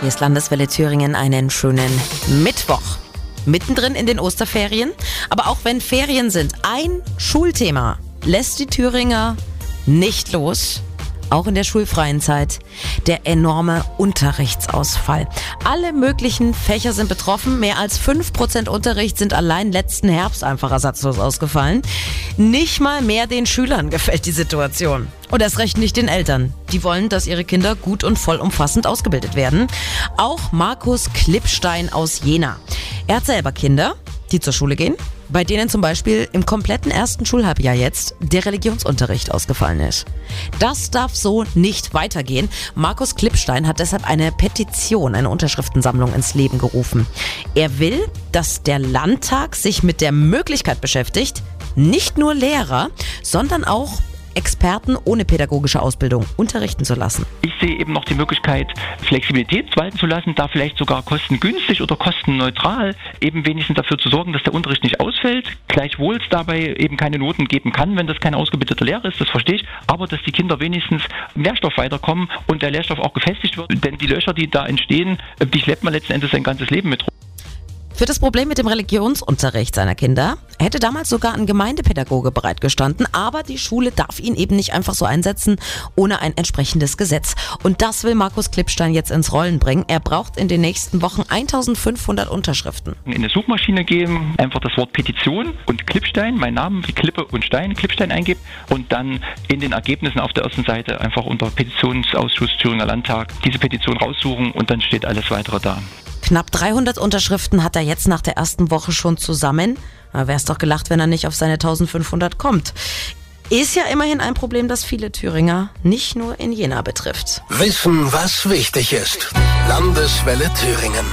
Hier ist Landeswelle Thüringen einen schönen Mittwoch. Mittendrin in den Osterferien. Aber auch wenn Ferien sind, ein Schulthema lässt die Thüringer nicht los auch in der schulfreien Zeit, der enorme Unterrichtsausfall. Alle möglichen Fächer sind betroffen. Mehr als 5% Unterricht sind allein letzten Herbst einfach ersatzlos ausgefallen. Nicht mal mehr den Schülern gefällt die Situation. Und erst recht nicht den Eltern. Die wollen, dass ihre Kinder gut und vollumfassend ausgebildet werden. Auch Markus Klippstein aus Jena. Er hat selber Kinder, die zur Schule gehen bei denen zum Beispiel im kompletten ersten Schulhalbjahr jetzt der Religionsunterricht ausgefallen ist. Das darf so nicht weitergehen. Markus Klippstein hat deshalb eine Petition, eine Unterschriftensammlung ins Leben gerufen. Er will, dass der Landtag sich mit der Möglichkeit beschäftigt, nicht nur Lehrer, sondern auch Experten ohne pädagogische Ausbildung unterrichten zu lassen. Ich sehe eben noch die Möglichkeit, Flexibilität walten zu lassen, da vielleicht sogar kostengünstig oder kostenneutral eben wenigstens dafür zu sorgen, dass der Unterricht nicht ausfällt. Gleichwohl es dabei eben keine Noten geben kann, wenn das kein ausgebildeter Lehrer ist, das verstehe ich, aber dass die Kinder wenigstens im Lehrstoff weiterkommen und der Lehrstoff auch gefestigt wird. Denn die Löcher, die da entstehen, die schleppt man letzten Endes sein ganzes Leben mit rum. Für das Problem mit dem Religionsunterricht seiner Kinder hätte damals sogar ein Gemeindepädagoge bereitgestanden, aber die Schule darf ihn eben nicht einfach so einsetzen ohne ein entsprechendes Gesetz. Und das will Markus Klippstein jetzt ins Rollen bringen. Er braucht in den nächsten Wochen 1500 Unterschriften. In eine Suchmaschine geben, einfach das Wort Petition und Klippstein, mein Name wie Klippe und Stein, Klippstein eingeben und dann in den Ergebnissen auf der ersten Seite einfach unter Petitionsausschuss Thüringer Landtag diese Petition raussuchen und dann steht alles weitere da. Knapp 300 Unterschriften hat er jetzt nach der ersten Woche schon zusammen. Wäre es doch gelacht, wenn er nicht auf seine 1500 kommt. Ist ja immerhin ein Problem, das viele Thüringer nicht nur in Jena betrifft. Wissen, was wichtig ist. Landeswelle Thüringen.